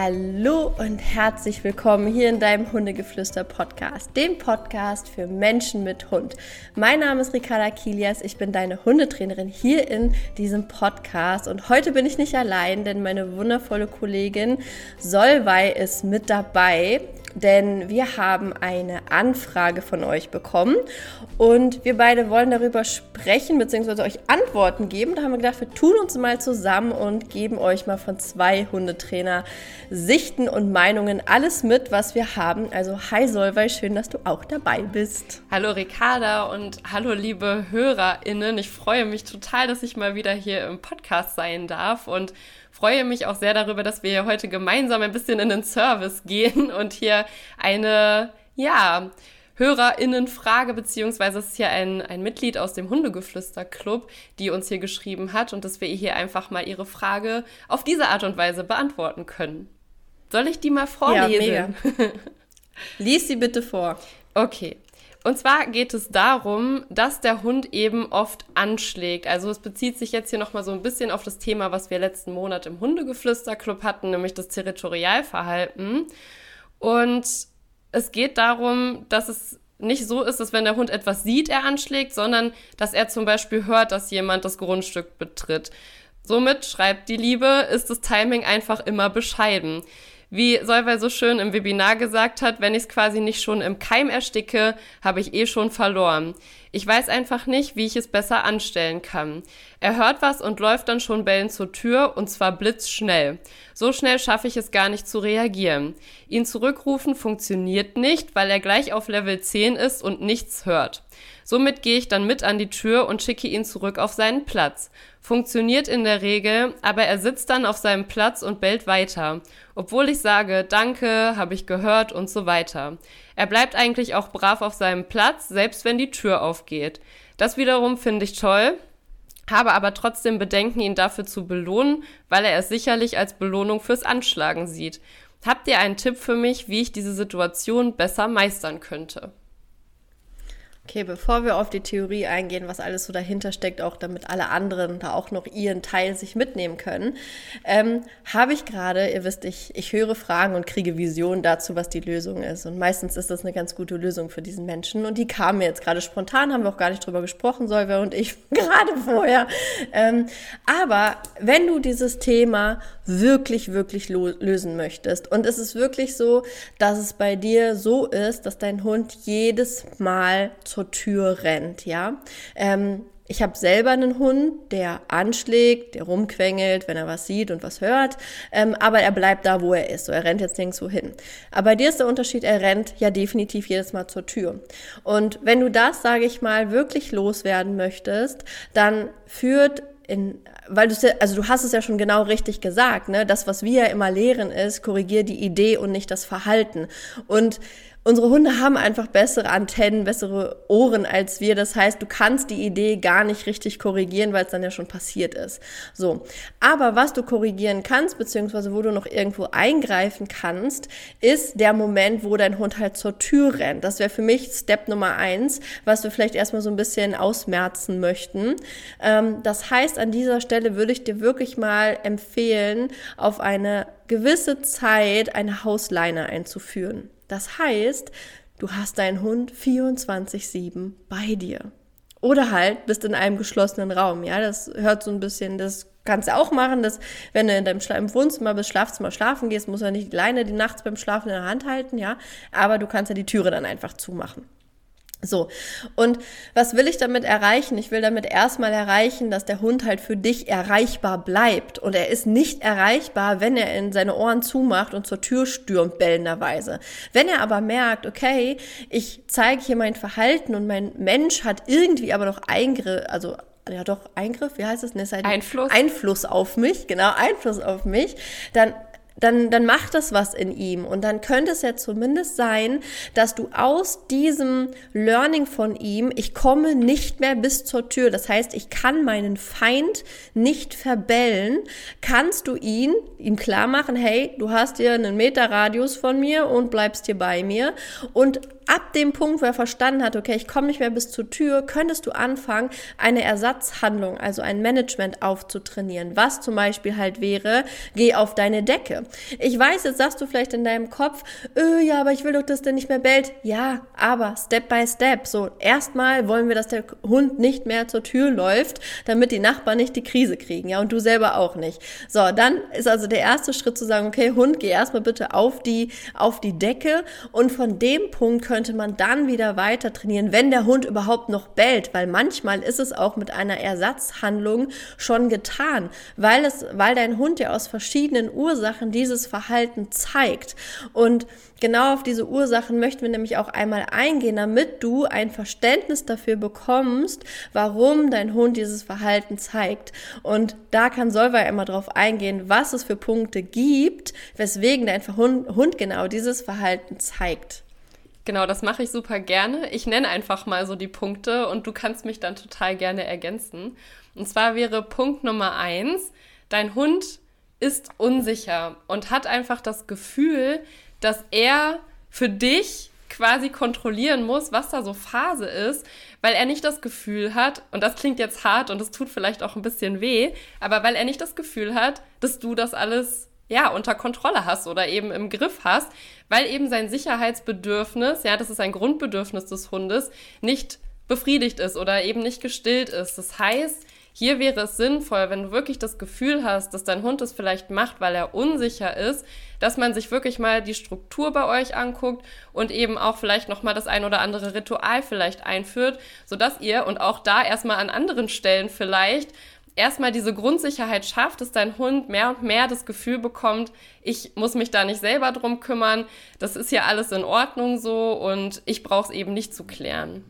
Hallo und herzlich willkommen hier in deinem Hundegeflüster Podcast, dem Podcast für Menschen mit Hund. Mein Name ist Ricarda Kilias, ich bin deine Hundetrainerin hier in diesem Podcast und heute bin ich nicht allein, denn meine wundervolle Kollegin Solvay ist mit dabei denn wir haben eine Anfrage von euch bekommen und wir beide wollen darüber sprechen bzw. euch Antworten geben. Da haben wir gedacht, wir tun uns mal zusammen und geben euch mal von zwei Hundetrainer Sichten und Meinungen alles mit, was wir haben. Also hi Solveig, schön, dass du auch dabei bist. Hallo Ricarda und hallo liebe HörerInnen. Ich freue mich total, dass ich mal wieder hier im Podcast sein darf und freue mich auch sehr darüber, dass wir heute gemeinsam ein bisschen in den Service gehen und hier eine, ja, HörerInnenfrage, beziehungsweise es ist hier ein, ein Mitglied aus dem Hundegeflüster-Club, die uns hier geschrieben hat und dass wir hier einfach mal ihre Frage auf diese Art und Weise beantworten können. Soll ich die mal vorlesen? Ja, mega. Lies sie bitte vor. Okay. Und zwar geht es darum, dass der Hund eben oft anschlägt. Also es bezieht sich jetzt hier nochmal so ein bisschen auf das Thema, was wir letzten Monat im Hundegeflüsterclub hatten, nämlich das Territorialverhalten. Und es geht darum, dass es nicht so ist, dass wenn der Hund etwas sieht, er anschlägt, sondern dass er zum Beispiel hört, dass jemand das Grundstück betritt. Somit, schreibt die Liebe, ist das Timing einfach immer bescheiden. Wie Solveig so schön im Webinar gesagt hat, wenn ich es quasi nicht schon im Keim ersticke, habe ich eh schon verloren. Ich weiß einfach nicht, wie ich es besser anstellen kann. Er hört was und läuft dann schon bellend zur Tür und zwar blitzschnell. So schnell schaffe ich es gar nicht zu reagieren. Ihn zurückrufen funktioniert nicht, weil er gleich auf Level 10 ist und nichts hört. Somit gehe ich dann mit an die Tür und schicke ihn zurück auf seinen Platz. Funktioniert in der Regel, aber er sitzt dann auf seinem Platz und bellt weiter. Obwohl ich sage, danke, habe ich gehört und so weiter. Er bleibt eigentlich auch brav auf seinem Platz, selbst wenn die Tür aufgeht. Das wiederum finde ich toll, habe aber trotzdem Bedenken, ihn dafür zu belohnen, weil er es sicherlich als Belohnung fürs Anschlagen sieht. Habt ihr einen Tipp für mich, wie ich diese Situation besser meistern könnte? Okay, bevor wir auf die Theorie eingehen, was alles so dahinter steckt, auch damit alle anderen da auch noch ihren Teil sich mitnehmen können, ähm, habe ich gerade, ihr wisst, ich, ich höre Fragen und kriege Visionen dazu, was die Lösung ist. Und meistens ist das eine ganz gute Lösung für diesen Menschen. Und die kamen mir jetzt gerade spontan, haben wir auch gar nicht drüber gesprochen, Solver und ich gerade vorher. Ähm, aber wenn du dieses Thema wirklich, wirklich lösen möchtest, und es ist wirklich so, dass es bei dir so ist, dass dein Hund jedes Mal zu zur Tür rennt, ja. Ähm, ich habe selber einen Hund, der anschlägt, der rumquengelt, wenn er was sieht und was hört, ähm, aber er bleibt da, wo er ist. So, er rennt jetzt nirgendwo hin. Aber bei dir ist der Unterschied, er rennt ja definitiv jedes Mal zur Tür. Und wenn du das, sage ich mal, wirklich loswerden möchtest, dann führt in, weil du also du hast es ja schon genau richtig gesagt, ne? Das, was wir ja immer lehren, ist, korrigier die Idee und nicht das Verhalten. Und unsere Hunde haben einfach bessere Antennen, bessere Ohren als wir. Das heißt, du kannst die Idee gar nicht richtig korrigieren, weil es dann ja schon passiert ist. So. Aber was du korrigieren kannst, beziehungsweise wo du noch irgendwo eingreifen kannst, ist der Moment, wo dein Hund halt zur Tür rennt. Das wäre für mich Step Nummer eins, was wir vielleicht erstmal so ein bisschen ausmerzen möchten. Ähm, das heißt, an dieser Stelle würde ich dir wirklich mal empfehlen, auf eine gewisse Zeit eine Hausleine einzuführen. Das heißt, du hast deinen Hund 24-7 bei dir. Oder halt bist in einem geschlossenen Raum. Ja, das hört so ein bisschen, das kannst du auch machen, dass wenn du in deinem Schla im Wohnzimmer bis Schlafzimmer schlafen gehst, muss er nicht alleine die nachts beim Schlafen in der Hand halten, ja. Aber du kannst ja die Türe dann einfach zumachen. So, und was will ich damit erreichen? Ich will damit erstmal erreichen, dass der Hund halt für dich erreichbar bleibt. Und er ist nicht erreichbar, wenn er in seine Ohren zumacht und zur Tür stürmt, bellenderweise. Wenn er aber merkt, okay, ich zeige hier mein Verhalten und mein Mensch hat irgendwie aber noch Eingriff, also ja doch Eingriff, wie heißt es? Ne, Einfluss. Einfluss auf mich, genau, Einfluss auf mich, dann dann, dann macht das was in ihm. Und dann könnte es ja zumindest sein, dass du aus diesem Learning von ihm, ich komme nicht mehr bis zur Tür, das heißt, ich kann meinen Feind nicht verbellen, kannst du ihn, ihm klar machen, hey, du hast hier einen Meter Radius von mir und bleibst hier bei mir. Und ab dem Punkt, wo er verstanden hat, okay, ich komme nicht mehr bis zur Tür, könntest du anfangen, eine Ersatzhandlung, also ein Management aufzutrainieren. Was zum Beispiel halt wäre, geh auf deine Decke. Ich weiß, jetzt sagst du vielleicht in deinem Kopf, öh, ja, aber ich will doch, dass der nicht mehr bellt. Ja, aber Step by Step. So, erstmal wollen wir, dass der Hund nicht mehr zur Tür läuft, damit die Nachbarn nicht die Krise kriegen, ja, und du selber auch nicht. So, dann ist also der erste Schritt zu sagen, okay, Hund, geh erstmal bitte auf die, auf die Decke und von dem Punkt könnte man dann wieder weiter trainieren, wenn der Hund überhaupt noch bellt, weil manchmal ist es auch mit einer Ersatzhandlung schon getan, weil es, weil dein Hund ja aus verschiedenen Ursachen dieses Verhalten zeigt und Genau auf diese Ursachen möchten wir nämlich auch einmal eingehen, damit du ein Verständnis dafür bekommst, warum dein Hund dieses Verhalten zeigt. Und da kann Solva immer drauf eingehen, was es für Punkte gibt, weswegen dein Hund genau dieses Verhalten zeigt. Genau, das mache ich super gerne. Ich nenne einfach mal so die Punkte und du kannst mich dann total gerne ergänzen. Und zwar wäre Punkt Nummer eins, dein Hund ist unsicher und hat einfach das Gefühl, dass er für dich quasi kontrollieren muss, was da so Phase ist, weil er nicht das Gefühl hat, und das klingt jetzt hart und es tut vielleicht auch ein bisschen weh, aber weil er nicht das Gefühl hat, dass du das alles ja unter Kontrolle hast oder eben im Griff hast, weil eben sein Sicherheitsbedürfnis, ja, das ist ein Grundbedürfnis des Hundes, nicht befriedigt ist oder eben nicht gestillt ist. Das heißt, hier wäre es sinnvoll, wenn du wirklich das Gefühl hast, dass dein Hund es vielleicht macht, weil er unsicher ist, dass man sich wirklich mal die Struktur bei euch anguckt und eben auch vielleicht noch mal das ein oder andere Ritual vielleicht einführt, sodass ihr und auch da erstmal an anderen Stellen vielleicht erstmal diese Grundsicherheit schafft, dass dein Hund mehr und mehr das Gefühl bekommt, ich muss mich da nicht selber drum kümmern, das ist ja alles in Ordnung so und ich brauche es eben nicht zu klären.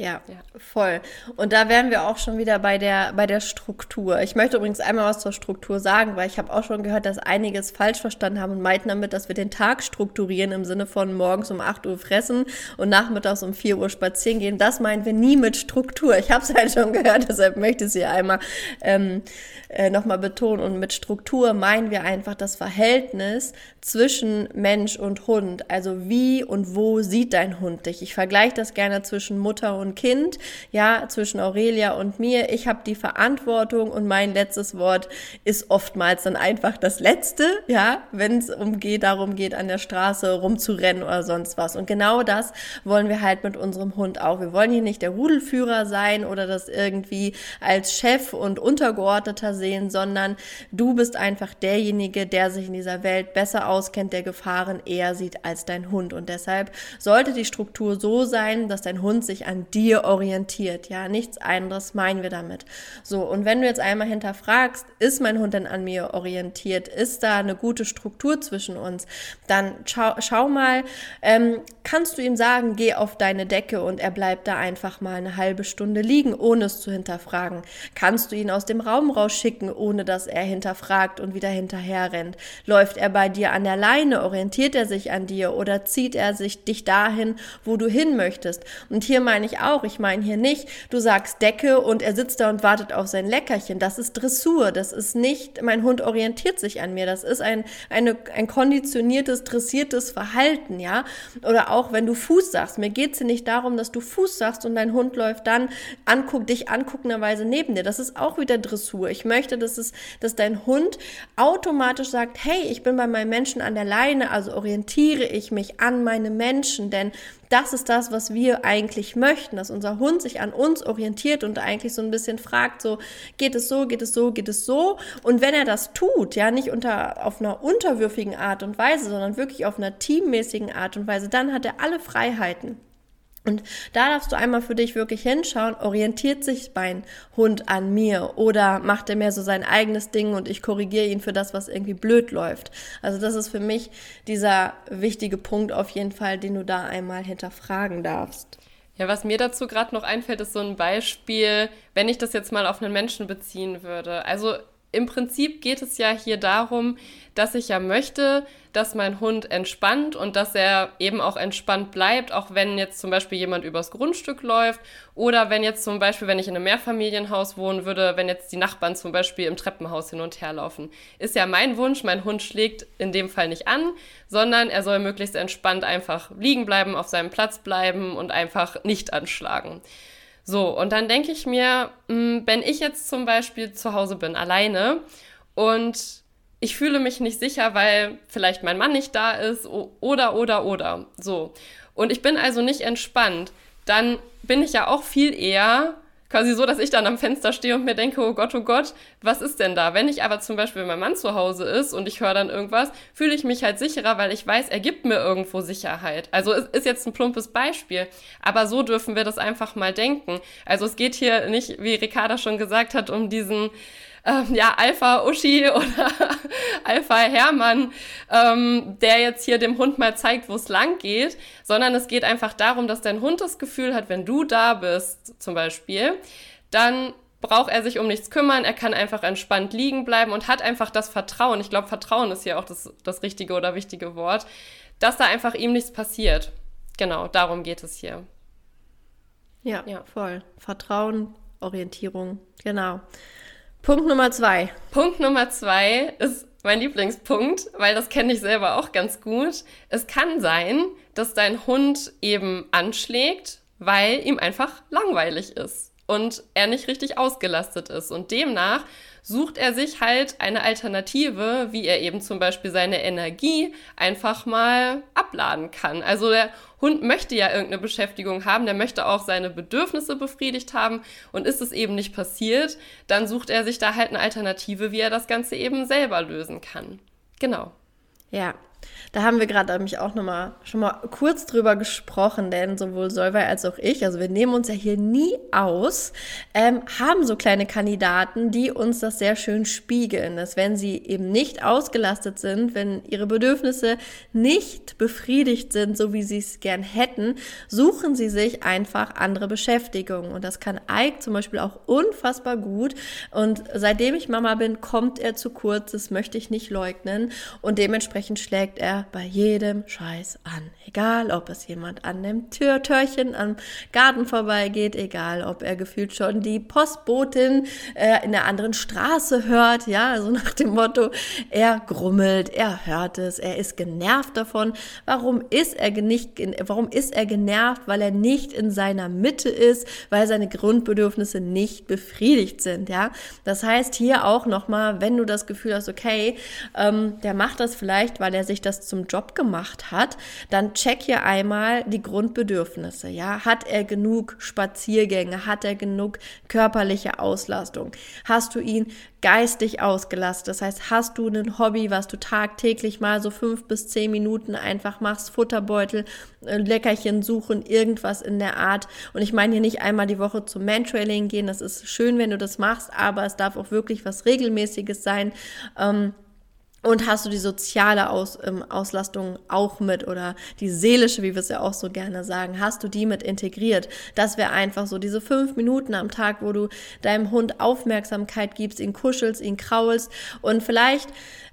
Ja, ja, voll. Und da wären wir auch schon wieder bei der, bei der Struktur. Ich möchte übrigens einmal was zur Struktur sagen, weil ich habe auch schon gehört, dass einiges falsch verstanden haben und meinten damit, dass wir den Tag strukturieren im Sinne von morgens um 8 Uhr fressen und nachmittags um 4 Uhr spazieren gehen. Das meinen wir nie mit Struktur. Ich habe es halt schon gehört, deshalb möchte ich es hier einmal ähm, äh, nochmal betonen. Und mit Struktur meinen wir einfach das Verhältnis zwischen Mensch und Hund. Also wie und wo sieht dein Hund dich? Ich vergleiche das gerne zwischen Mutter und Kind, ja, zwischen Aurelia und mir. Ich habe die Verantwortung und mein letztes Wort ist oftmals dann einfach das letzte, ja, wenn es um geht, darum geht, an der Straße rumzurennen oder sonst was. Und genau das wollen wir halt mit unserem Hund auch. Wir wollen hier nicht der Rudelführer sein oder das irgendwie als Chef und Untergeordneter sehen, sondern du bist einfach derjenige, der sich in dieser Welt besser auskennt, der Gefahren eher sieht als dein Hund. Und deshalb sollte die Struktur so sein, dass dein Hund sich an dir orientiert. Ja, nichts anderes meinen wir damit. So, und wenn du jetzt einmal hinterfragst, ist mein Hund denn an mir orientiert? Ist da eine gute Struktur zwischen uns? Dann schau, schau mal, ähm, kannst du ihm sagen, geh auf deine Decke und er bleibt da einfach mal eine halbe Stunde liegen, ohne es zu hinterfragen? Kannst du ihn aus dem Raum rausschicken, ohne dass er hinterfragt und wieder hinterher rennt? Läuft er bei dir an der Leine? Orientiert er sich an dir oder zieht er sich dich dahin, wo du hin möchtest? Und hier meine ich auch, ich meine hier nicht, du sagst Decke und er sitzt da und wartet auf sein Leckerchen. Das ist Dressur. Das ist nicht, mein Hund orientiert sich an mir. Das ist ein, eine, ein konditioniertes, dressiertes Verhalten, ja? Oder auch, wenn du Fuß sagst. Mir geht es hier nicht darum, dass du Fuß sagst und dein Hund läuft dann anguck, dich anguckenderweise neben dir. Das ist auch wieder Dressur. Ich möchte, dass es, dass dein Hund automatisch sagt, hey, ich bin bei meinem Menschen an der Leine, also orientiere ich mich an meine Menschen, denn das ist das, was wir eigentlich möchten, dass unser Hund sich an uns orientiert und eigentlich so ein bisschen fragt, so geht es so, geht es so, geht es so. Und wenn er das tut, ja, nicht unter, auf einer unterwürfigen Art und Weise, sondern wirklich auf einer teammäßigen Art und Weise, dann hat er alle Freiheiten. Und da darfst du einmal für dich wirklich hinschauen, orientiert sich mein Hund an mir oder macht er mehr so sein eigenes Ding und ich korrigiere ihn für das, was irgendwie blöd läuft. Also das ist für mich dieser wichtige Punkt auf jeden Fall, den du da einmal hinterfragen darfst. Ja, was mir dazu gerade noch einfällt, ist so ein Beispiel, wenn ich das jetzt mal auf einen Menschen beziehen würde. Also im Prinzip geht es ja hier darum, dass ich ja möchte, dass mein Hund entspannt und dass er eben auch entspannt bleibt, auch wenn jetzt zum Beispiel jemand übers Grundstück läuft oder wenn jetzt zum Beispiel, wenn ich in einem Mehrfamilienhaus wohnen würde, wenn jetzt die Nachbarn zum Beispiel im Treppenhaus hin und her laufen. Ist ja mein Wunsch, mein Hund schlägt in dem Fall nicht an, sondern er soll möglichst entspannt einfach liegen bleiben, auf seinem Platz bleiben und einfach nicht anschlagen. So, und dann denke ich mir, hm, wenn ich jetzt zum Beispiel zu Hause bin, alleine und ich fühle mich nicht sicher, weil vielleicht mein Mann nicht da ist oder, oder, oder. So. Und ich bin also nicht entspannt. Dann bin ich ja auch viel eher quasi so, dass ich dann am Fenster stehe und mir denke, oh Gott, oh Gott, was ist denn da? Wenn ich aber zum Beispiel, mein Mann zu Hause ist und ich höre dann irgendwas, fühle ich mich halt sicherer, weil ich weiß, er gibt mir irgendwo Sicherheit. Also es ist jetzt ein plumpes Beispiel, aber so dürfen wir das einfach mal denken. Also es geht hier nicht, wie Ricarda schon gesagt hat, um diesen ähm, ja, Alpha Uschi oder Alpha Hermann, ähm, der jetzt hier dem Hund mal zeigt, wo es lang geht, sondern es geht einfach darum, dass dein Hund das Gefühl hat, wenn du da bist, zum Beispiel, dann braucht er sich um nichts kümmern, er kann einfach entspannt liegen bleiben und hat einfach das Vertrauen, ich glaube, Vertrauen ist hier auch das, das richtige oder wichtige Wort, dass da einfach ihm nichts passiert. Genau, darum geht es hier. Ja, ja. voll. Vertrauen, Orientierung, genau. Punkt Nummer zwei. Punkt Nummer zwei ist mein Lieblingspunkt, weil das kenne ich selber auch ganz gut. Es kann sein, dass dein Hund eben anschlägt, weil ihm einfach langweilig ist und er nicht richtig ausgelastet ist. Und demnach sucht er sich halt eine Alternative, wie er eben zum Beispiel seine Energie einfach mal abladen kann. Also der Hund möchte ja irgendeine Beschäftigung haben, der möchte auch seine Bedürfnisse befriedigt haben und ist es eben nicht passiert, dann sucht er sich da halt eine Alternative, wie er das Ganze eben selber lösen kann. Genau. Ja, da haben wir gerade nämlich auch noch mal, schon mal kurz drüber gesprochen, denn sowohl Solvay als auch ich, also wir nehmen uns ja hier nie aus, ähm, haben so kleine Kandidaten, die uns das sehr schön spiegeln, dass wenn sie eben nicht ausgelastet sind, wenn ihre Bedürfnisse nicht befriedigt sind, so wie sie es gern hätten, suchen sie sich einfach andere Beschäftigungen. Und das kann Ike zum Beispiel auch unfassbar gut. Und seitdem ich Mama bin, kommt er zu kurz, das möchte ich nicht leugnen. Und dementsprechend schlägt er bei jedem Scheiß an. Egal, ob es jemand an dem Türtörchen am Garten vorbeigeht, egal, ob er gefühlt schon die Postbotin äh, in der anderen Straße hört, ja, also nach dem Motto, er grummelt, er hört es, er ist genervt davon. Warum ist er nicht, warum ist er genervt? Weil er nicht in seiner Mitte ist, weil seine Grundbedürfnisse nicht befriedigt sind, ja. Das heißt hier auch nochmal, wenn du das Gefühl hast, okay, ähm, der macht das vielleicht, weil er sich das zum Job gemacht hat, dann check hier einmal die Grundbedürfnisse. Ja, hat er genug Spaziergänge? Hat er genug körperliche Auslastung? Hast du ihn geistig ausgelastet? Das heißt, hast du ein Hobby, was du tagtäglich mal so fünf bis zehn Minuten einfach machst? Futterbeutel, äh, Leckerchen suchen, irgendwas in der Art. Und ich meine hier nicht einmal die Woche zum Mantrailing gehen. Das ist schön, wenn du das machst, aber es darf auch wirklich was Regelmäßiges sein. Ähm, und hast du die soziale Aus, ähm, Auslastung auch mit oder die seelische, wie wir es ja auch so gerne sagen, hast du die mit integriert? Das wäre einfach so diese fünf Minuten am Tag, wo du deinem Hund Aufmerksamkeit gibst, ihn kuschelst, ihn kraulst und vielleicht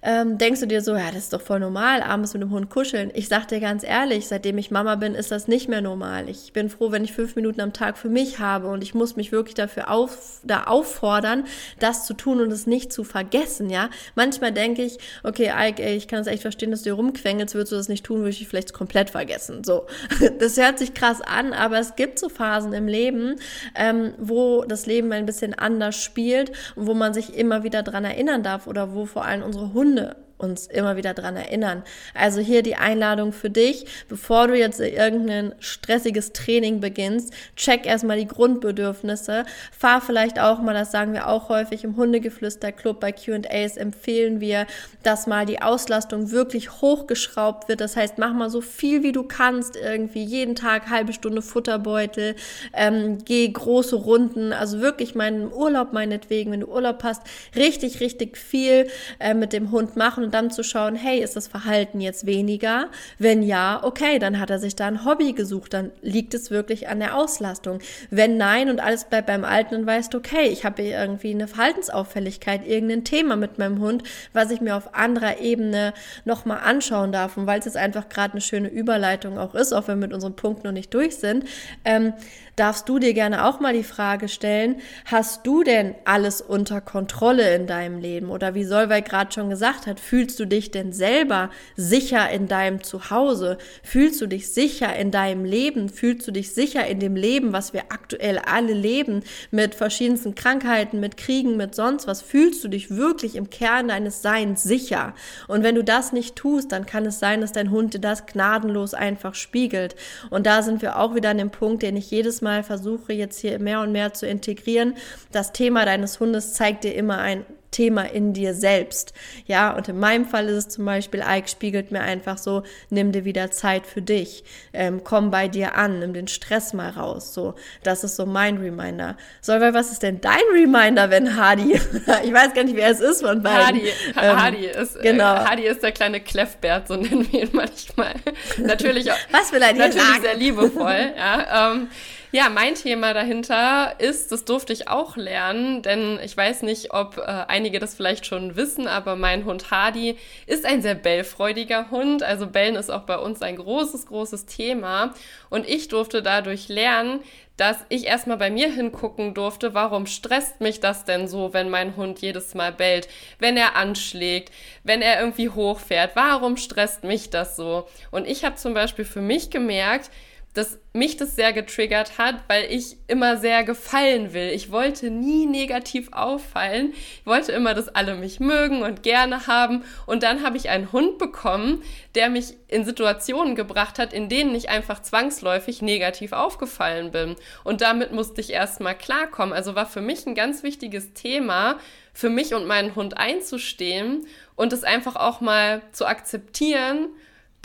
ähm, denkst du dir so, ja, das ist doch voll normal, abends mit dem Hund kuscheln. Ich sag dir ganz ehrlich, seitdem ich Mama bin, ist das nicht mehr normal. Ich bin froh, wenn ich fünf Minuten am Tag für mich habe und ich muss mich wirklich dafür auf, da auffordern, das zu tun und es nicht zu vergessen, ja. Manchmal denke ich, okay, Ike, ey, ich kann es echt verstehen, dass du hier rumquengelst, würdest du das nicht tun, würde ich vielleicht komplett vergessen. So, das hört sich krass an, aber es gibt so Phasen im Leben, ähm, wo das Leben ein bisschen anders spielt und wo man sich immer wieder dran erinnern darf oder wo vor allem unsere Hunde Hunde uns immer wieder dran erinnern. Also hier die Einladung für dich, bevor du jetzt irgendein stressiges Training beginnst, check erstmal die Grundbedürfnisse, fahr vielleicht auch mal, das sagen wir auch häufig im Hundegeflüster-Club bei Q&As empfehlen wir, dass mal die Auslastung wirklich hochgeschraubt wird. Das heißt, mach mal so viel wie du kannst, irgendwie jeden Tag halbe Stunde Futterbeutel, ähm, geh große Runden, also wirklich meinen Urlaub meinetwegen, wenn du Urlaub hast, richtig, richtig viel äh, mit dem Hund machen und dann zu schauen, hey, ist das Verhalten jetzt weniger? Wenn ja, okay, dann hat er sich da ein Hobby gesucht, dann liegt es wirklich an der Auslastung. Wenn nein und alles bleibt beim Alten, dann weißt du, okay, ich habe irgendwie eine Verhaltensauffälligkeit, irgendein Thema mit meinem Hund, was ich mir auf anderer Ebene nochmal anschauen darf. Und weil es jetzt einfach gerade eine schöne Überleitung auch ist, auch wenn wir mit unserem Punkt noch nicht durch sind, ähm, darfst du dir gerne auch mal die Frage stellen, hast du denn alles unter Kontrolle in deinem Leben? Oder wie Solveig gerade schon gesagt hat, fühlst du dich denn selber sicher in deinem Zuhause? Fühlst du dich sicher in deinem Leben? Fühlst du dich sicher in dem Leben, was wir aktuell alle leben, mit verschiedensten Krankheiten, mit Kriegen, mit sonst was? Fühlst du dich wirklich im Kern deines Seins sicher? Und wenn du das nicht tust, dann kann es sein, dass dein Hund dir das gnadenlos einfach spiegelt. Und da sind wir auch wieder an dem Punkt, den ich jedes Mal versuche, jetzt hier mehr und mehr zu integrieren. Das Thema deines Hundes zeigt dir immer ein Thema in dir selbst. Ja, und in meinem Fall ist es zum Beispiel, Ike spiegelt mir einfach so, nimm dir wieder Zeit für dich, ähm, komm bei dir an, nimm den Stress mal raus. So, das ist so mein Reminder. Solveig, was ist denn dein Reminder, wenn Hardy, ich weiß gar nicht, wer es ist von beiden. Hardy, ähm, Hardy ist, äh, genau. Hardy ist der kleine Kleffbert, so nennen wir ihn manchmal. natürlich auch, was will er Natürlich sehr liebevoll, ja. Ähm, ja, mein Thema dahinter ist, das durfte ich auch lernen, denn ich weiß nicht, ob äh, einige das vielleicht schon wissen, aber mein Hund Hardy ist ein sehr bellfreudiger Hund. Also Bellen ist auch bei uns ein großes, großes Thema. Und ich durfte dadurch lernen, dass ich erstmal bei mir hingucken durfte, warum stresst mich das denn so, wenn mein Hund jedes Mal bellt, wenn er anschlägt, wenn er irgendwie hochfährt, warum stresst mich das so? Und ich habe zum Beispiel für mich gemerkt, dass mich das sehr getriggert hat, weil ich immer sehr gefallen will. Ich wollte nie negativ auffallen. Ich wollte immer, dass alle mich mögen und gerne haben. Und dann habe ich einen Hund bekommen, der mich in Situationen gebracht hat, in denen ich einfach zwangsläufig negativ aufgefallen bin. Und damit musste ich erstmal klarkommen. Also war für mich ein ganz wichtiges Thema, für mich und meinen Hund einzustehen und es einfach auch mal zu akzeptieren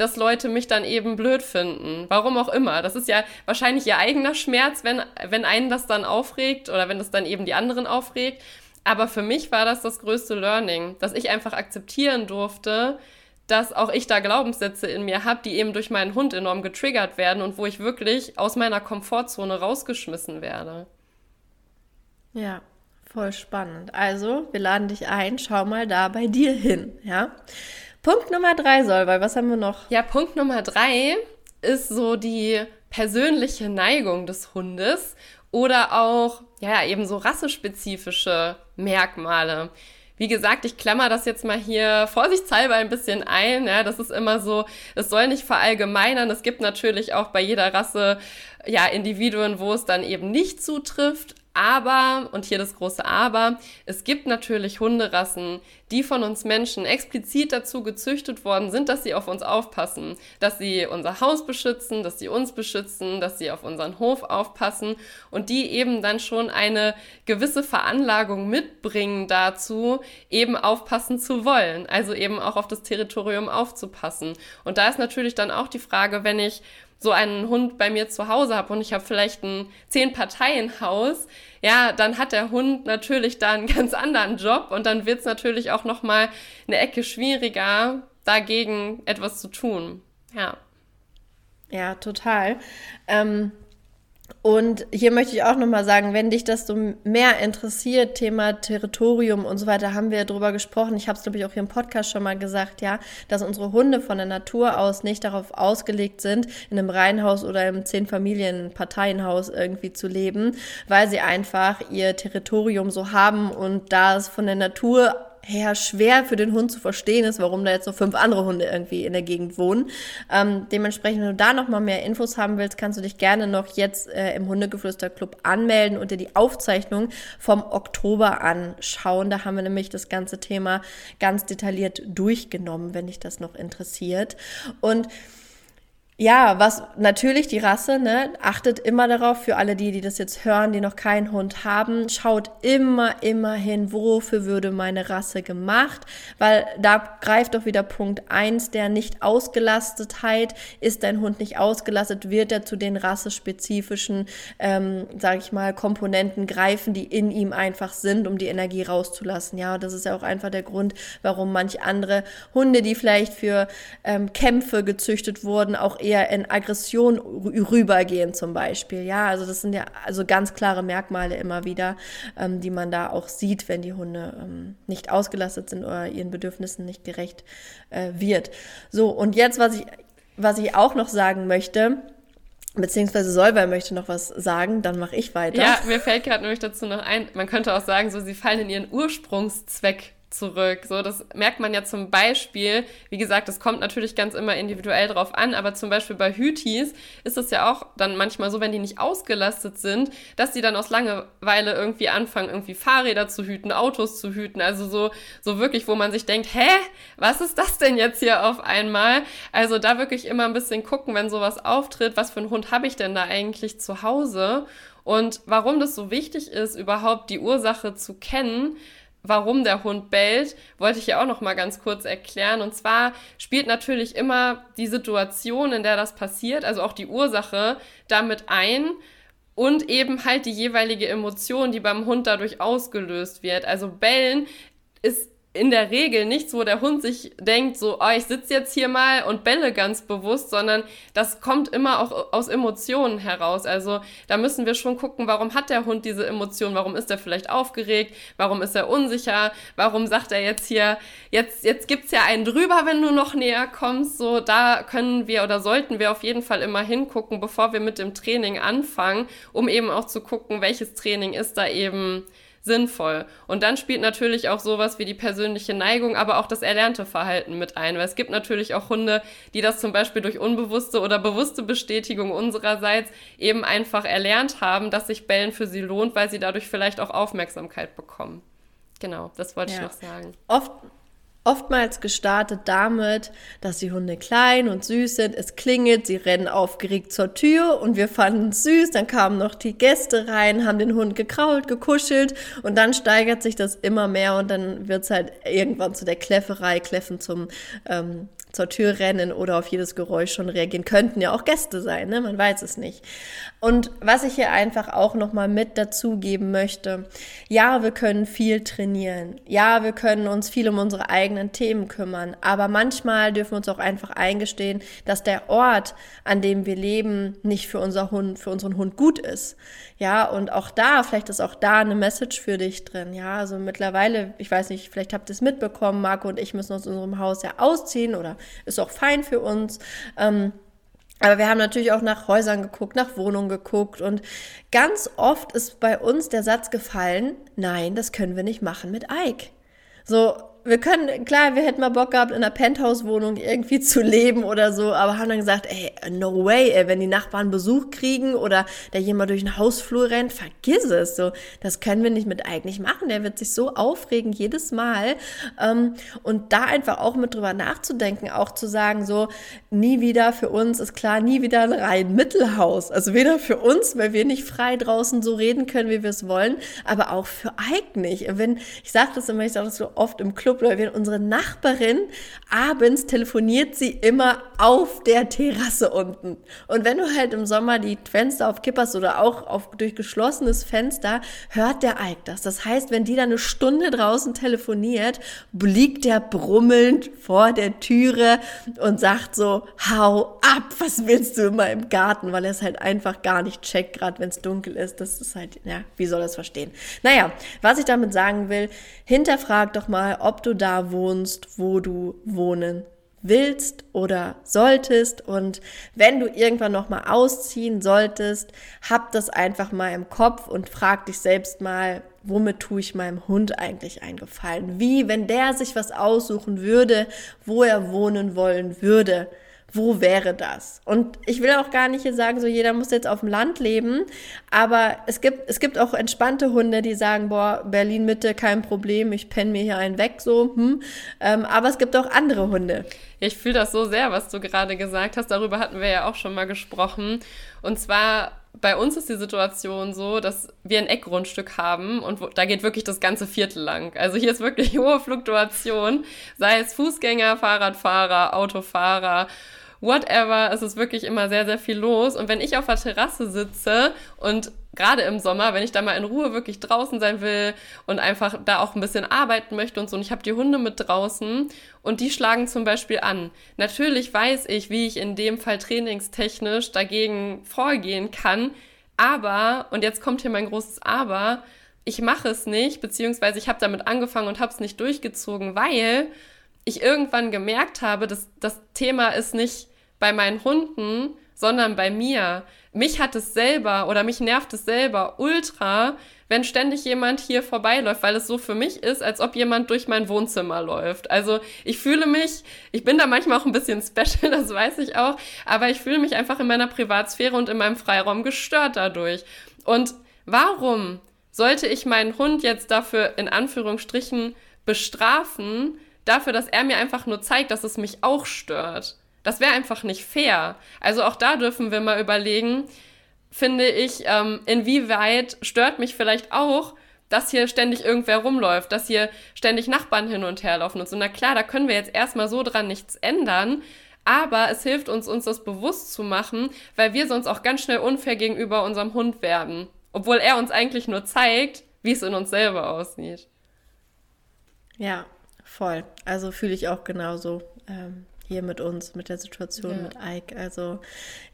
dass Leute mich dann eben blöd finden. Warum auch immer. Das ist ja wahrscheinlich ihr eigener Schmerz, wenn, wenn einen das dann aufregt oder wenn das dann eben die anderen aufregt. Aber für mich war das das größte Learning, dass ich einfach akzeptieren durfte, dass auch ich da Glaubenssätze in mir habe, die eben durch meinen Hund enorm getriggert werden und wo ich wirklich aus meiner Komfortzone rausgeschmissen werde. Ja, voll spannend. Also, wir laden dich ein, schau mal da bei dir hin, ja? Punkt Nummer drei soll, weil was haben wir noch? Ja, Punkt Nummer drei ist so die persönliche Neigung des Hundes oder auch, ja, eben so rassespezifische Merkmale. Wie gesagt, ich klammer das jetzt mal hier vorsichtshalber ein bisschen ein. Ja, das ist immer so, es soll nicht verallgemeinern. Es gibt natürlich auch bei jeder Rasse ja Individuen, wo es dann eben nicht zutrifft. Aber, und hier das große Aber, es gibt natürlich Hunderassen, die von uns Menschen explizit dazu gezüchtet worden sind, dass sie auf uns aufpassen, dass sie unser Haus beschützen, dass sie uns beschützen, dass sie auf unseren Hof aufpassen und die eben dann schon eine gewisse Veranlagung mitbringen dazu, eben aufpassen zu wollen, also eben auch auf das Territorium aufzupassen. Und da ist natürlich dann auch die Frage, wenn ich so einen Hund bei mir zu Hause habe und ich habe vielleicht ein Zehn-Parteien-Haus, ja, dann hat der Hund natürlich da einen ganz anderen Job und dann wird es natürlich auch nochmal eine Ecke schwieriger, dagegen etwas zu tun. Ja. Ja, total. Ähm, und hier möchte ich auch nochmal sagen, wenn dich das so mehr interessiert, Thema Territorium und so weiter, haben wir ja drüber gesprochen. Ich habe es, glaube ich, auch hier im Podcast schon mal gesagt, ja, dass unsere Hunde von der Natur aus nicht darauf ausgelegt sind, in einem Reihenhaus oder im Zehn-Familien-Parteienhaus irgendwie zu leben, weil sie einfach ihr Territorium so haben und da es von der Natur her schwer für den Hund zu verstehen ist, warum da jetzt noch fünf andere Hunde irgendwie in der Gegend wohnen. Ähm, dementsprechend, wenn du da noch mal mehr Infos haben willst, kannst du dich gerne noch jetzt äh, im Hundegeflüster-Club anmelden und dir die Aufzeichnung vom Oktober anschauen. Da haben wir nämlich das ganze Thema ganz detailliert durchgenommen, wenn dich das noch interessiert. Und ja, was natürlich die Rasse, ne, achtet immer darauf, für alle die, die das jetzt hören, die noch keinen Hund haben, schaut immer, immer hin, wofür würde meine Rasse gemacht, weil da greift doch wieder Punkt eins der Nicht-Ausgelastetheit. Ist dein Hund nicht ausgelastet, wird er zu den rassespezifischen, ähm, sage ich mal, Komponenten greifen, die in ihm einfach sind, um die Energie rauszulassen. Ja, das ist ja auch einfach der Grund, warum manch andere Hunde, die vielleicht für ähm, Kämpfe gezüchtet wurden, auch eher eher in Aggression rübergehen zum Beispiel. Ja, also das sind ja also ganz klare Merkmale immer wieder, ähm, die man da auch sieht, wenn die Hunde ähm, nicht ausgelastet sind oder ihren Bedürfnissen nicht gerecht äh, wird. So, und jetzt, was ich, was ich auch noch sagen möchte, Beziehungsweise Solveig möchte noch was sagen, dann mache ich weiter. Ja, mir fällt gerade nämlich dazu noch ein, man könnte auch sagen, so sie fallen in ihren Ursprungszweck zurück. So, das merkt man ja zum Beispiel, wie gesagt, das kommt natürlich ganz immer individuell drauf an, aber zum Beispiel bei Hütis ist es ja auch dann manchmal so, wenn die nicht ausgelastet sind, dass die dann aus Langeweile irgendwie anfangen, irgendwie Fahrräder zu hüten, Autos zu hüten. Also so, so wirklich, wo man sich denkt, hä, was ist das denn jetzt hier auf einmal? Also da wirklich immer ein bisschen gucken, wenn sowas auftritt, was für einen Hund habe ich denn da eigentlich zu Hause? Und warum das so wichtig ist, überhaupt die Ursache zu kennen, warum der Hund bellt, wollte ich ja auch noch mal ganz kurz erklären. Und zwar spielt natürlich immer die Situation, in der das passiert, also auch die Ursache, damit ein und eben halt die jeweilige Emotion, die beim Hund dadurch ausgelöst wird. Also bellen ist in der Regel nichts, wo der Hund sich denkt, so, oh, ich sitze jetzt hier mal und belle ganz bewusst, sondern das kommt immer auch aus Emotionen heraus. Also da müssen wir schon gucken, warum hat der Hund diese Emotion, warum ist er vielleicht aufgeregt, warum ist er unsicher, warum sagt er jetzt hier, jetzt, jetzt gibt's ja einen drüber, wenn du noch näher kommst. So, da können wir oder sollten wir auf jeden Fall immer hingucken, bevor wir mit dem Training anfangen, um eben auch zu gucken, welches Training ist da eben sinnvoll. Und dann spielt natürlich auch sowas wie die persönliche Neigung, aber auch das erlernte Verhalten mit ein. Weil es gibt natürlich auch Hunde, die das zum Beispiel durch unbewusste oder bewusste Bestätigung unsererseits eben einfach erlernt haben, dass sich Bellen für sie lohnt, weil sie dadurch vielleicht auch Aufmerksamkeit bekommen. Genau, das wollte ja. ich noch sagen. Oft, Oftmals gestartet damit, dass die Hunde klein und süß sind, es klingelt, sie rennen aufgeregt zur Tür und wir fanden es süß, dann kamen noch die Gäste rein, haben den Hund gekrault, gekuschelt und dann steigert sich das immer mehr und dann wird es halt irgendwann zu der Kläfferei, Kläffen zum ähm, zur Tür rennen oder auf jedes Geräusch schon reagieren. Könnten ja auch Gäste sein, ne? man weiß es nicht. Und was ich hier einfach auch nochmal mit dazugeben möchte, ja, wir können viel trainieren, ja, wir können uns viel um unsere eigenen Themen kümmern, aber manchmal dürfen wir uns auch einfach eingestehen, dass der Ort, an dem wir leben, nicht für unser Hund, für unseren Hund gut ist. Ja, und auch da, vielleicht ist auch da eine Message für dich drin. Ja, also mittlerweile, ich weiß nicht, vielleicht habt ihr es mitbekommen, Marco und ich müssen aus unserem Haus ja ausziehen oder ist auch fein für uns. Ähm, aber wir haben natürlich auch nach Häusern geguckt, nach Wohnungen geguckt und ganz oft ist bei uns der Satz gefallen, nein, das können wir nicht machen mit Ike. So, wir können, klar, wir hätten mal Bock gehabt, in einer Penthouse-Wohnung irgendwie zu leben oder so, aber haben dann gesagt, ey, no way, ey, wenn die Nachbarn Besuch kriegen oder da jemand durch den Hausflur rennt, vergiss es. So, das können wir nicht mit eigentlich machen. Der wird sich so aufregen jedes Mal. Ähm, und da einfach auch mit drüber nachzudenken, auch zu sagen, so, nie wieder für uns ist klar, nie wieder ein rein Mittelhaus. Also weder für uns, weil wir nicht frei draußen so reden können, wie wir es wollen, aber auch für Ike nicht. Wenn, ich sage das immer, ich sage das so oft im Club, Wir unsere Nachbarin abends telefoniert sie immer auf der Terrasse unten. Und wenn du halt im Sommer die Fenster auf Kippers oder auch auf durch geschlossenes Fenster, hört der Eik das. Das heißt, wenn die dann eine Stunde draußen telefoniert, liegt der brummelnd vor der Türe und sagt so, hau ab, was willst du in meinem Garten? Weil er es halt einfach gar nicht checkt, gerade wenn es dunkel ist. Das ist halt, ja, wie soll er es verstehen? Naja, was ich damit sagen will, hinterfrag doch mal, ob du da wohnst, wo du wohnen willst oder solltest und wenn du irgendwann noch mal ausziehen solltest, hab das einfach mal im Kopf und frag dich selbst mal, womit tue ich meinem Hund eigentlich einen Gefallen? Wie, wenn der sich was aussuchen würde, wo er wohnen wollen würde, wo wäre das? Und ich will auch gar nicht hier sagen, so jeder muss jetzt auf dem Land leben, aber es gibt, es gibt auch entspannte Hunde, die sagen, boah, Berlin Mitte, kein Problem, ich penne mir hier einen weg, so, hm. Ähm, aber es gibt auch andere Hunde. Ich fühle das so sehr, was du gerade gesagt hast. Darüber hatten wir ja auch schon mal gesprochen. Und zwar bei uns ist die Situation so, dass wir ein Eckgrundstück haben und wo, da geht wirklich das ganze Viertel lang. Also hier ist wirklich hohe Fluktuation, sei es Fußgänger, Fahrradfahrer, Autofahrer whatever, es ist wirklich immer sehr, sehr viel los. Und wenn ich auf der Terrasse sitze und gerade im Sommer, wenn ich da mal in Ruhe wirklich draußen sein will und einfach da auch ein bisschen arbeiten möchte und so, und ich habe die Hunde mit draußen und die schlagen zum Beispiel an. Natürlich weiß ich, wie ich in dem Fall trainingstechnisch dagegen vorgehen kann, aber, und jetzt kommt hier mein großes Aber, ich mache es nicht, beziehungsweise ich habe damit angefangen und habe es nicht durchgezogen, weil ich irgendwann gemerkt habe, dass das Thema ist nicht bei meinen Hunden, sondern bei mir. Mich hat es selber oder mich nervt es selber ultra, wenn ständig jemand hier vorbeiläuft, weil es so für mich ist, als ob jemand durch mein Wohnzimmer läuft. Also ich fühle mich, ich bin da manchmal auch ein bisschen special, das weiß ich auch, aber ich fühle mich einfach in meiner Privatsphäre und in meinem Freiraum gestört dadurch. Und warum sollte ich meinen Hund jetzt dafür in Anführungsstrichen bestrafen, dafür, dass er mir einfach nur zeigt, dass es mich auch stört? Das wäre einfach nicht fair. Also auch da dürfen wir mal überlegen, finde ich, ähm, inwieweit stört mich vielleicht auch, dass hier ständig irgendwer rumläuft, dass hier ständig Nachbarn hin und her laufen und so. Na klar, da können wir jetzt erstmal so dran nichts ändern, aber es hilft uns, uns das bewusst zu machen, weil wir sonst auch ganz schnell unfair gegenüber unserem Hund werden. Obwohl er uns eigentlich nur zeigt, wie es in uns selber aussieht. Ja, voll. Also fühle ich auch genauso ähm, hier mit uns, mit der Situation ja. mit Ike. Also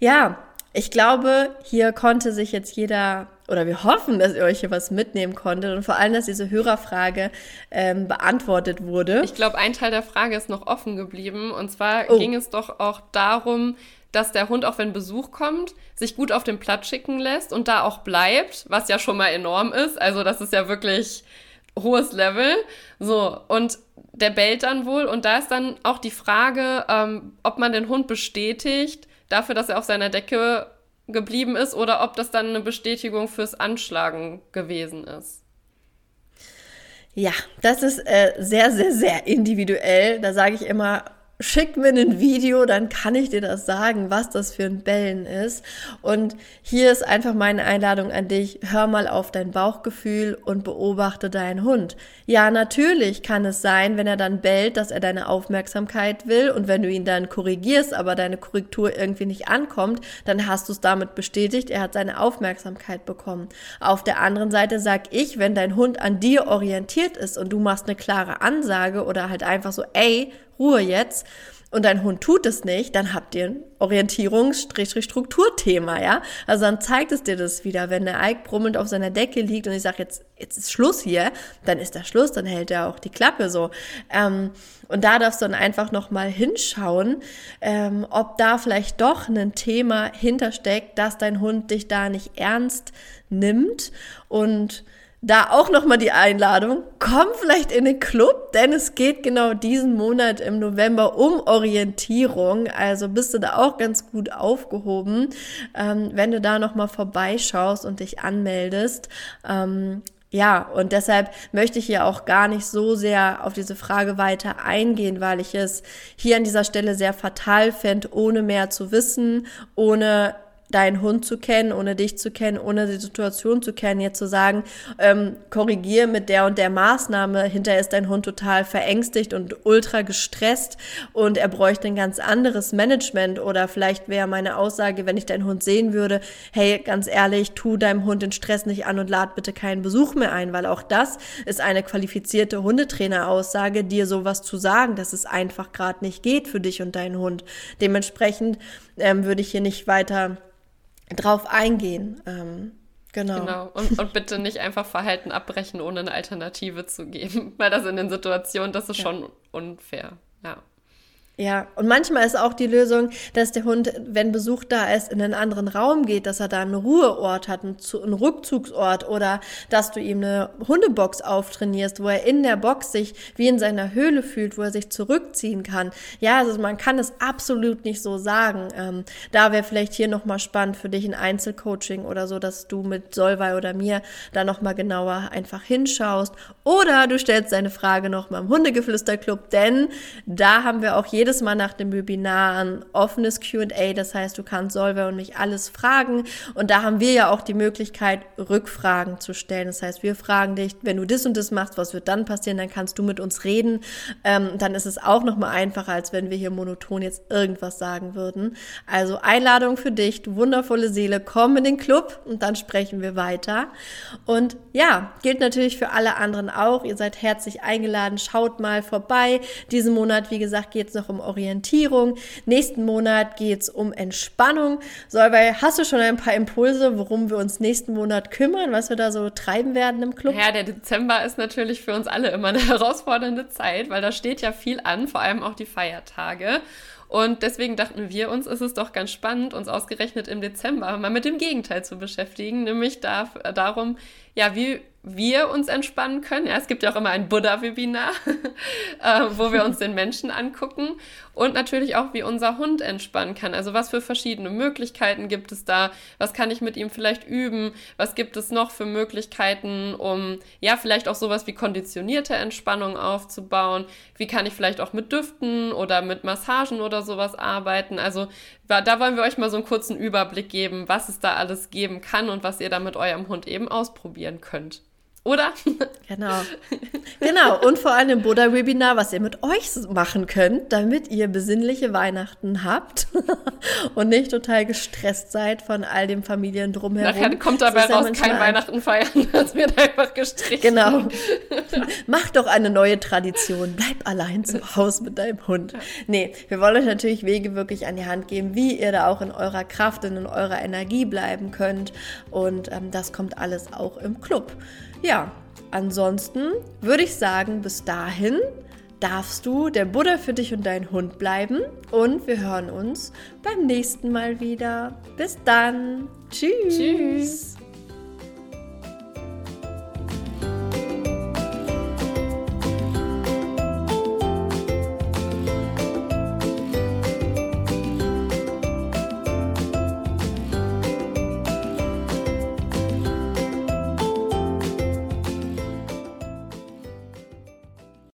ja, ich glaube, hier konnte sich jetzt jeder, oder wir hoffen, dass ihr euch hier was mitnehmen konntet und vor allem, dass diese Hörerfrage ähm, beantwortet wurde. Ich glaube, ein Teil der Frage ist noch offen geblieben. Und zwar oh. ging es doch auch darum, dass der Hund, auch wenn Besuch kommt, sich gut auf den Platz schicken lässt und da auch bleibt, was ja schon mal enorm ist. Also das ist ja wirklich hohes Level. So, und der bellt dann wohl. Und da ist dann auch die Frage, ähm, ob man den Hund bestätigt, dafür, dass er auf seiner Decke geblieben ist oder ob das dann eine Bestätigung fürs Anschlagen gewesen ist. Ja, das ist äh, sehr, sehr, sehr individuell. Da sage ich immer, schick mir ein Video, dann kann ich dir das sagen, was das für ein Bellen ist. Und hier ist einfach meine Einladung an dich. Hör mal auf dein Bauchgefühl und beobachte deinen Hund. Ja, natürlich kann es sein, wenn er dann bellt, dass er deine Aufmerksamkeit will und wenn du ihn dann korrigierst, aber deine Korrektur irgendwie nicht ankommt, dann hast du es damit bestätigt, er hat seine Aufmerksamkeit bekommen. Auf der anderen Seite sag ich, wenn dein Hund an dir orientiert ist und du machst eine klare Ansage oder halt einfach so, ey, Ruhe jetzt und dein Hund tut es nicht, dann habt ihr ein Orientierungs-Strukturthema, ja? Also dann zeigt es dir das wieder. Wenn der Eik brummelnd auf seiner Decke liegt und ich sage, jetzt, jetzt ist Schluss hier, dann ist da Schluss, dann hält er auch die Klappe so. Ähm, und da darfst du dann einfach nochmal hinschauen, ähm, ob da vielleicht doch ein Thema hintersteckt, dass dein Hund dich da nicht ernst nimmt und da auch nochmal die Einladung, komm vielleicht in den Club, denn es geht genau diesen Monat im November um Orientierung. Also bist du da auch ganz gut aufgehoben, ähm, wenn du da nochmal vorbeischaust und dich anmeldest. Ähm, ja, und deshalb möchte ich hier auch gar nicht so sehr auf diese Frage weiter eingehen, weil ich es hier an dieser Stelle sehr fatal fände, ohne mehr zu wissen, ohne deinen Hund zu kennen, ohne dich zu kennen, ohne die Situation zu kennen, jetzt zu sagen, ähm, korrigier mit der und der Maßnahme, hinterher ist dein Hund total verängstigt und ultra gestresst und er bräuchte ein ganz anderes Management oder vielleicht wäre meine Aussage, wenn ich deinen Hund sehen würde, hey, ganz ehrlich, tu deinem Hund den Stress nicht an und lad bitte keinen Besuch mehr ein, weil auch das ist eine qualifizierte Hundetrainer-Aussage, dir sowas zu sagen, dass es einfach gerade nicht geht für dich und deinen Hund. Dementsprechend ähm, würde ich hier nicht weiter drauf eingehen. Ähm, genau. Genau. Und, und bitte nicht einfach Verhalten abbrechen, ohne eine Alternative zu geben. Weil das in den Situationen, das ist ja. schon unfair. Ja. Ja, und manchmal ist auch die Lösung, dass der Hund, wenn Besuch da ist, in einen anderen Raum geht, dass er da einen Ruheort hat, einen, Rückzugsort oder dass du ihm eine Hundebox auftrainierst, wo er in der Box sich wie in seiner Höhle fühlt, wo er sich zurückziehen kann. Ja, also man kann es absolut nicht so sagen. Ähm, da wäre vielleicht hier nochmal spannend für dich ein Einzelcoaching oder so, dass du mit Solvay oder mir da nochmal genauer einfach hinschaust. Oder du stellst deine Frage nochmal im Hundegeflüsterclub, denn da haben wir auch jede jedes Mal nach dem Webinar ein offenes QA. Das heißt, du kannst Solver und mich alles fragen. Und da haben wir ja auch die Möglichkeit, Rückfragen zu stellen. Das heißt, wir fragen dich, wenn du das und das machst, was wird dann passieren? Dann kannst du mit uns reden. Ähm, dann ist es auch nochmal einfacher, als wenn wir hier monoton jetzt irgendwas sagen würden. Also Einladung für dich, du wundervolle Seele, komm in den Club und dann sprechen wir weiter. Und ja, gilt natürlich für alle anderen auch. Ihr seid herzlich eingeladen. Schaut mal vorbei. Diesen Monat, wie gesagt, geht es noch um um Orientierung. Nächsten Monat geht es um Entspannung. Solveig, hast du schon ein paar Impulse, worum wir uns nächsten Monat kümmern, was wir da so treiben werden im Club? Ja, der Dezember ist natürlich für uns alle immer eine herausfordernde Zeit, weil da steht ja viel an, vor allem auch die Feiertage. Und deswegen dachten wir uns, ist es doch ganz spannend, uns ausgerechnet im Dezember mal mit dem Gegenteil zu beschäftigen, nämlich da, darum, ja, wie wir uns entspannen können. Ja, es gibt ja auch immer ein Buddha-Webinar, äh, wo wir uns den Menschen angucken und natürlich auch, wie unser Hund entspannen kann. Also was für verschiedene Möglichkeiten gibt es da? Was kann ich mit ihm vielleicht üben? Was gibt es noch für Möglichkeiten, um ja vielleicht auch sowas wie konditionierte Entspannung aufzubauen? Wie kann ich vielleicht auch mit Düften oder mit Massagen oder sowas arbeiten? Also da wollen wir euch mal so einen kurzen Überblick geben, was es da alles geben kann und was ihr da mit eurem Hund eben ausprobieren könnt oder? Genau. Genau. Und vor allem im Buddha-Webinar, was ihr mit euch machen könnt, damit ihr besinnliche Weihnachten habt und nicht total gestresst seid von all dem Familien drumherum. Nachher kommt dabei raus, kein Weihnachten feiern. Das wird einfach gestrichen. Genau. Mach doch eine neue Tradition. Bleib allein zu Hause mit deinem Hund. Nee, wir wollen euch natürlich Wege wirklich an die Hand geben, wie ihr da auch in eurer Kraft und in eurer Energie bleiben könnt. Und ähm, das kommt alles auch im Club. Ja, ansonsten würde ich sagen, bis dahin darfst du der Buddha für dich und deinen Hund bleiben und wir hören uns beim nächsten Mal wieder. Bis dann. Tschüss. Tschüss.